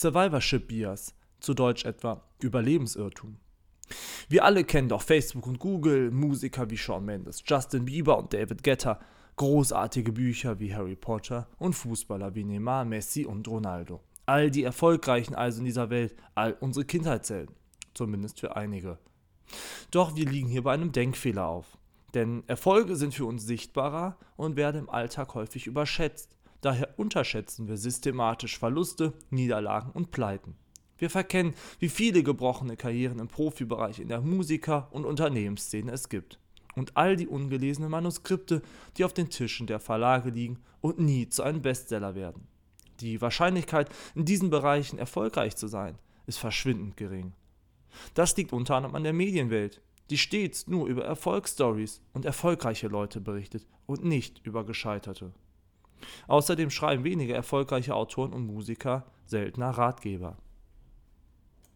Survivorship Bias, zu Deutsch etwa Überlebensirrtum. Wir alle kennen doch Facebook und Google, Musiker wie Shawn Mendes, Justin Bieber und David Guetta, großartige Bücher wie Harry Potter und Fußballer wie Neymar, Messi und Ronaldo. All die Erfolgreichen also in dieser Welt, all unsere Kindheitshelden, zumindest für einige. Doch wir liegen hier bei einem Denkfehler auf. Denn Erfolge sind für uns sichtbarer und werden im Alltag häufig überschätzt. Daher unterschätzen wir systematisch Verluste, Niederlagen und Pleiten. Wir verkennen, wie viele gebrochene Karrieren im Profibereich in der Musiker- und Unternehmensszene es gibt. Und all die ungelesenen Manuskripte, die auf den Tischen der Verlage liegen und nie zu einem Bestseller werden. Die Wahrscheinlichkeit, in diesen Bereichen erfolgreich zu sein, ist verschwindend gering. Das liegt unter anderem an der Medienwelt, die stets nur über Erfolgsstories und erfolgreiche Leute berichtet und nicht über Gescheiterte. Außerdem schreiben weniger erfolgreiche Autoren und Musiker seltener Ratgeber.